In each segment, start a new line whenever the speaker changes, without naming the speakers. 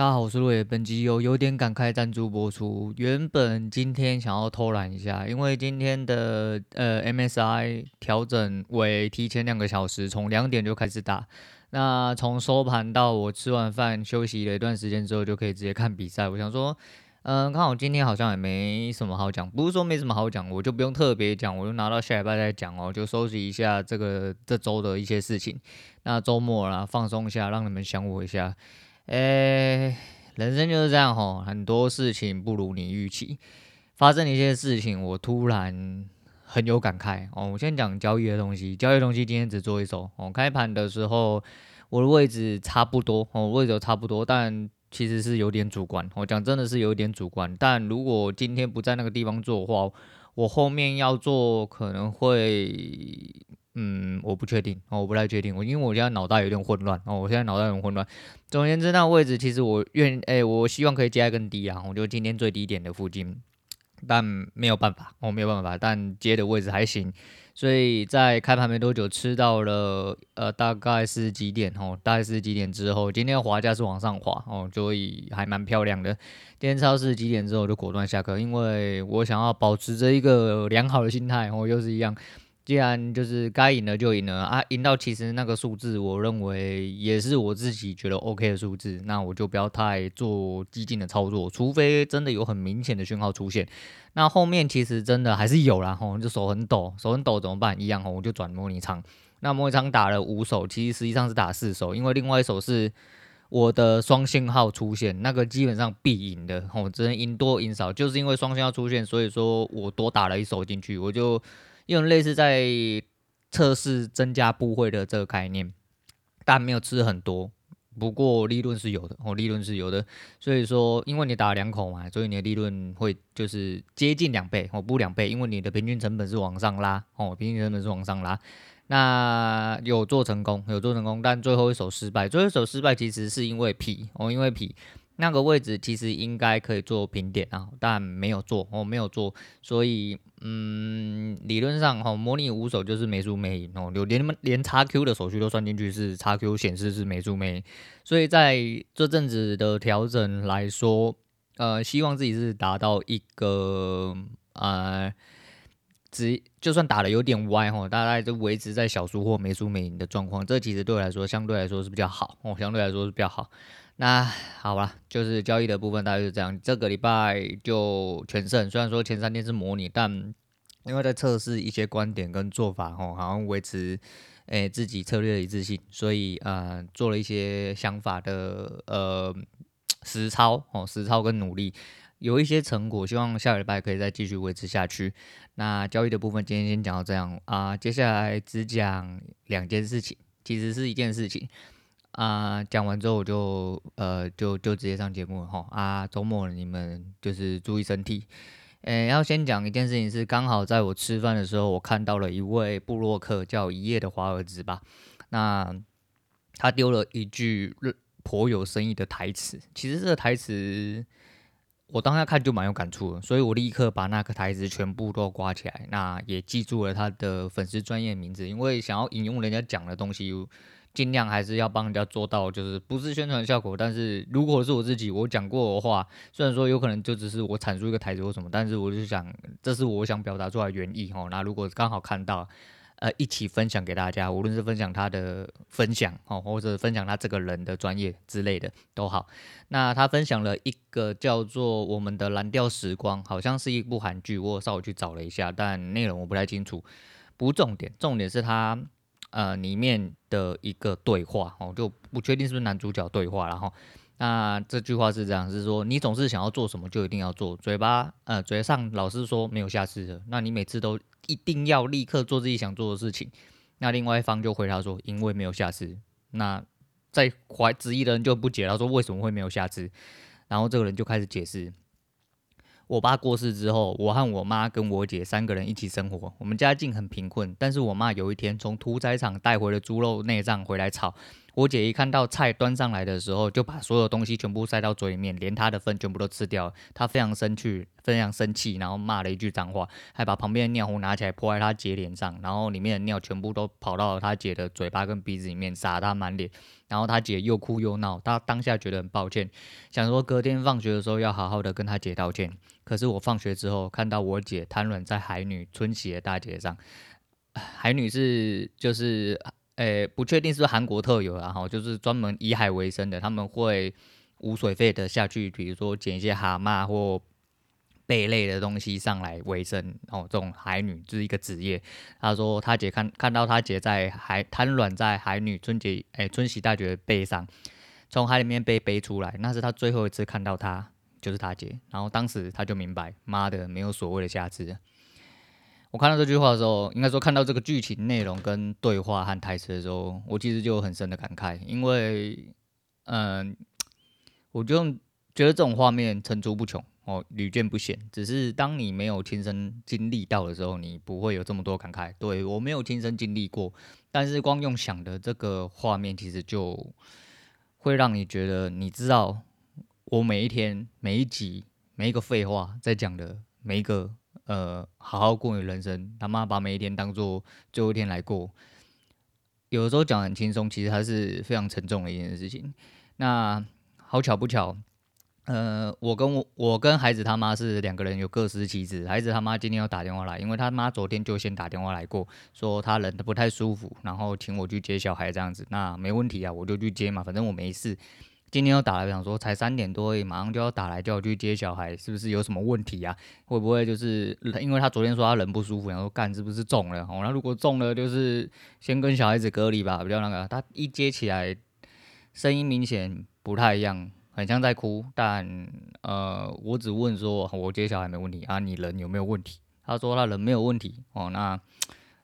大家好，我是陆野。本集有有点感慨赞助播出。原本今天想要偷懒一下，因为今天的呃 MSI 调整为提前两个小时，从两点就开始打。那从收盘到我吃完饭休息了一段时间之后，就可以直接看比赛。我想说，嗯、呃，刚好今天好像也没什么好讲，不是说没什么好讲，我就不用特别讲，我就拿到下礼拜再讲哦，就收拾一下这个这周的一些事情。那周末啦，放松一下，让你们想我一下。诶、人生就是这样吼，很多事情不如你预期。发生一些事情，我突然很有感慨哦。我先讲交易的东西，交易东西今天只做一手哦。开盘的时候，我的位置差不多哦，位置差不多，但其实是有点主观。我讲真的是有点主观，但如果今天不在那个地方做的话，我后面要做可能会。嗯，我不确定哦，我不太确定，我因为我现在脑袋有点混乱哦，我现在脑袋有点混乱。总而言之，那位置其实我愿哎、我希望可以接得更低啊，我就今天最低点的附近，但没有办法，我、没有办法，但接的位置还行，所以在开盘没多久吃到了呃大概是几点哦，大概是几点之后，今天滑价是往上滑哦，所以还蛮漂亮的。今天超市几点之后就果断下课，因为我想要保持着一个良好的心态哦，又是一样。既然就是该赢了就赢了啊，赢到其实那个数字，我认为也是我自己觉得 OK 的数字，那我就不要太做激进的操作，除非真的有很明显的讯号出现。那后面其实真的还是有啦，吼，就手很抖，手很抖怎么办？一样吼，我就转模拟仓。那模拟仓打了五手，其实实际上是打四手，因为另外一手是我的双信号出现，那个基本上必赢的，吼，只能赢多赢少，就是因为双信号出现，所以说我多打了一手进去，我就。用类似在测试增加部位的这个概念，但没有吃很多，不过利润是有的哦，利润是有的。所以说，因为你打了两口嘛，所以你的利润会就是接近两倍哦，不两倍，因为你的平均成本是往上拉哦，平均成本是往上拉。那有做成功，有做成功，但最后一手失败，最后一手失败其实是因为皮哦，因为皮。那个位置其实应该可以做平点啊，但没有做，哦、没有做，所以嗯，理论上哈、哦，模拟五手就是没输没赢哦，连连叉 Q 的手续都算进去，是叉 Q 显示是没输没赢，所以在这阵子的调整来说，呃，希望自己是达到一个呃，只就算打的有点歪哈、哦，大概就维持在小输或没输没赢的状况，这其实对我来说相对来说是比较好哦，相对来说是比较好。那好吧，就是交易的部分大概是这样。这个礼拜就全胜，虽然说前三天是模拟，但因为在测试一些观点跟做法，吼，好像维持诶、自己策略的一致性，所以呃做了一些想法的呃 实操哦，实操跟努力有一些成果，希望下礼拜可以再继续维持下去。那交易的部分今天先讲到这样啊，接下来只讲两件事情，其实是一件事情。啊，讲完之后我就呃就就直接上节目了哈啊，周末你们就是注意身体。诶，要先讲一件事情是，刚好在我吃饭的时候，我看到了一位部落客叫一夜的华尔兹吧，那他丢了一句颇有深意的台词。其实这个台词我当下看就蛮有感触的，所以我立刻把那个台词全部都挂起来，那也记住了他的粉丝专业名字，因为想要引用人家讲的东西。尽量还是要帮人家做到，就是不是宣传效果。但是如果是我自己，我讲过的话，虽然说有可能就只是我阐述一个台词或什么，但是我就想，这是我想表达出来的原意哦。那如果刚好看到，呃，一起分享给大家，无论是分享他的分享哦，或者分享他这个人的专业之类的都好。那他分享了一个叫做《我们的蓝调时光》，好像是一部韩剧，我稍微去找了一下，但内容我不太清楚，不重点，重点是他。呃，里面的一个对话哦，就不确定是不是男主角对话，然后那这句话是这样，是说你总是想要做什么就一定要做，嘴巴呃嘴上老是说没有下次的，那你每次都一定要立刻做自己想做的事情，那另外一方就回答说因为没有下次，那在怀质疑的人就不解，他说为什么会没有下次，然后这个人就开始解释。我爸过世之后，我和我妈跟我姐三个人一起生活。我们家境很贫困，但是我妈有一天从屠宰场带回了猪肉内脏回来炒。我姐一看到菜端上来的时候，就把所有东西全部塞到嘴里面，连她的粪全部都吃掉。她非常生气，非常生气，然后骂了一句脏话，还把旁边的尿壶拿起来泼在她姐脸上，然后里面的尿全部都跑到她姐的嘴巴跟鼻子里面，洒她满脸。然后她姐又哭又闹，她当下觉得很抱歉，想说隔天放学的时候要好好的跟她姐道歉。可是我放学之后看到我姐瘫软在海女春喜的大街上，海女是就是。诶，不确定是不是韩国特有啊，哈，就是专门以海为生的，他们会无水费的下去，比如说捡一些蛤蟆或贝类的东西上来为生，哦，这种海女就是一个职业。他说他姐看看到他姐在海瘫软在海女春节诶春喜大捷的背上，从海里面被背出来，那是他最后一次看到她，就是他姐，然后当时他就明白，妈的，没有所谓的下次。我看到这句话的时候，应该说看到这个剧情内容跟对话和台词的时候，我其实就有很深的感慨，因为，嗯，我就觉得这种画面层出不穷哦，屡见不鲜。只是当你没有亲身经历到的时候，你不会有这么多感慨。对，我没有亲身经历过，但是光用想的这个画面，其实就会让你觉得，你知道，我每一天、每一集、每一个废话在讲的每一个。呃，好好过你人生，他妈把每一天当做最后一天来过。有的时候讲很轻松，其实还是非常沉重的一件事情。那好巧不巧，呃，我跟我我跟孩子他妈是两个人有各司其职。孩子他妈今天要打电话来，因为他妈昨天就先打电话来过，说他人不太舒服，然后请我去接小孩这样子。那没问题啊，我就去接嘛，反正我没事。今天又打来，想说才三点多，马上就要打来叫我去接小孩，是不是有什么问题啊？会不会就是因为他昨天说他人不舒服，然后干是不是中了？哦，那如果中了，就是先跟小孩子隔离吧，比较那个。他一接起来，声音明显不太一样，很像在哭。但呃，我只问说，我接小孩没问题啊，你人有没有问题？他说他人没有问题。哦，那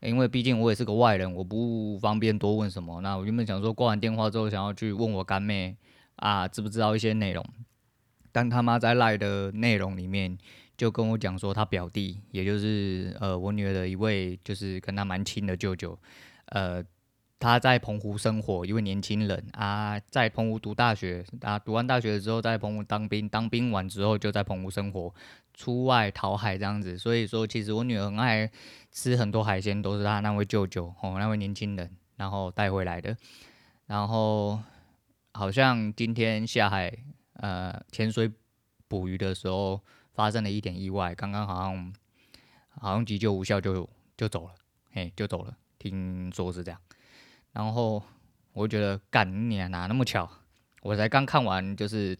因为毕竟我也是个外人，我不方便多问什么。那我原本想说挂完电话之后，想要去问我干妹。啊，知不知道一些内容？但他妈在赖的内容里面就跟我讲说，他表弟，也就是呃我女儿的一位，就是跟他蛮亲的舅舅，呃，他在澎湖生活，一位年轻人啊，在澎湖读大学，啊，读完大学之后在澎湖当兵，当兵完之后就在澎湖生活，出外讨海这样子。所以说，其实我女儿很爱吃很多海鲜，都是他那位舅舅哦，那位年轻人然后带回来的，然后。好像今天下海，呃，潜水捕鱼的时候发生了一点意外，刚刚好像好像急救无效就就走了，嘿，就走了，听说是这样。然后我觉得干你啊，哪那么巧？我才刚看完，就是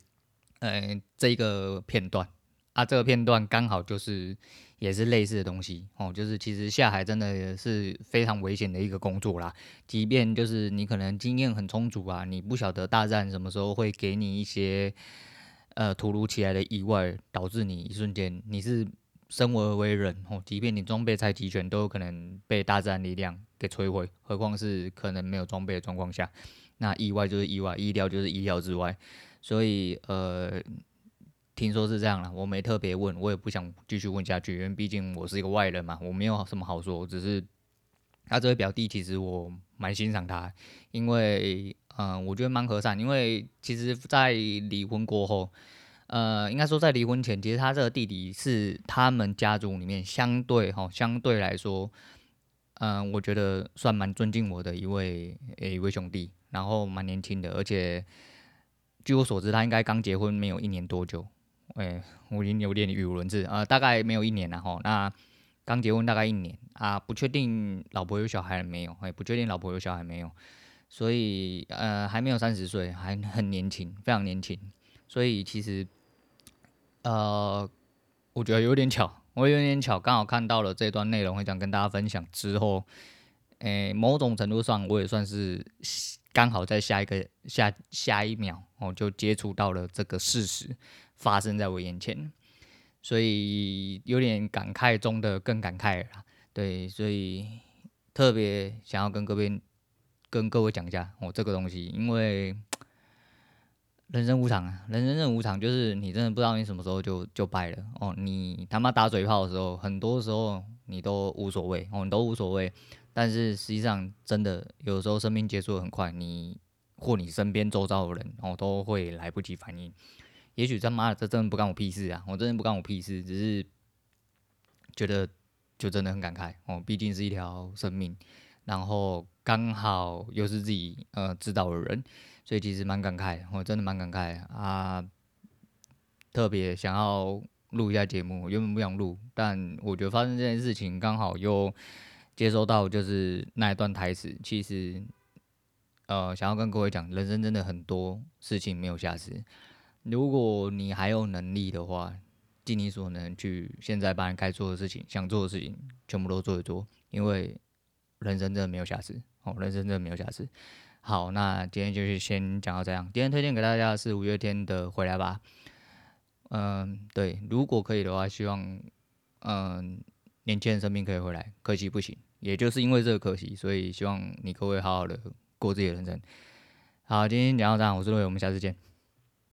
呃这一个片段啊，这个片段刚好就是。也是类似的东西哦，就是其实下海真的也是非常危险的一个工作啦。即便就是你可能经验很充足啊，你不晓得大战什么时候会给你一些呃突如其来的意外，导致你一瞬间你是生而为人哦，即便你装备再齐全，都有可能被大自然力量给摧毁。何况是可能没有装备的状况下，那意外就是意外，意料就是意料之外。所以呃。听说是这样了，我没特别问，我也不想继续问下去，因为毕竟我是一个外人嘛，我没有什么好说。只是他这位表弟，其实我蛮欣赏他，因为嗯、我觉得蛮和善。因为其实，在离婚过后，呃，应该说在离婚前，其实他这个弟弟是他们家族里面相对哈，相对来说，嗯、我觉得算蛮尊敬我的一位诶一位兄弟，然后蛮年轻的，而且据我所知，他应该刚结婚没有一年多久。哎、我已经有点语无伦次啊，大概没有一年了哈。那刚结婚大概一年啊，不确定老婆有小孩了没有？哎、不确定老婆有小孩没有，所以呃还没有三十岁，还很年轻，非常年轻。所以其实呃，我觉得有点巧，我有点巧，刚好看到了这段内容，会想跟大家分享之后，哎、某种程度上我也算是刚好在下一个下下一秒哦，就接触到了这个事实。发生在我眼前，所以有点感慨中的更感慨了。对，所以特别想要跟各位跟各位讲一下我、哦、这个东西，因为 人生无常啊，人生无常，就是你真的不知道你什么时候就就败了哦。你他妈打嘴炮的时候，很多时候你都无所谓哦，你都无所谓。但是实际上，真的有时候生命结束得很快，你或你身边周遭的人哦，都会来不及反应。也许他妈的，这真的不干我屁事啊！我真的不干我屁事，只是觉得就真的很感慨哦，毕竟是一条生命，然后刚好又是自己呃知道的人，所以其实蛮感慨，我真的蛮感慨啊。特别想要录一下节目，原本不想录，但我觉得发生这件事情刚好又接收到，就是那一段台词，其实呃想要跟各位讲，人生真的很多事情没有下次。如果你还有能力的话，尽你所能去现在把你该做的事情、想做的事情全部都做一做，因为人生真的没有下次哦，人生真的没有下次。好，那今天就先讲到这样。今天推荐给大家的是五月天的《回来吧》。嗯，对，如果可以的话，希望嗯年轻人生命可以回来，可惜不行。也就是因为这个可惜，所以希望你各位好好的过自己的人生。好，今天讲到这样，我是陆伟，我们下次见。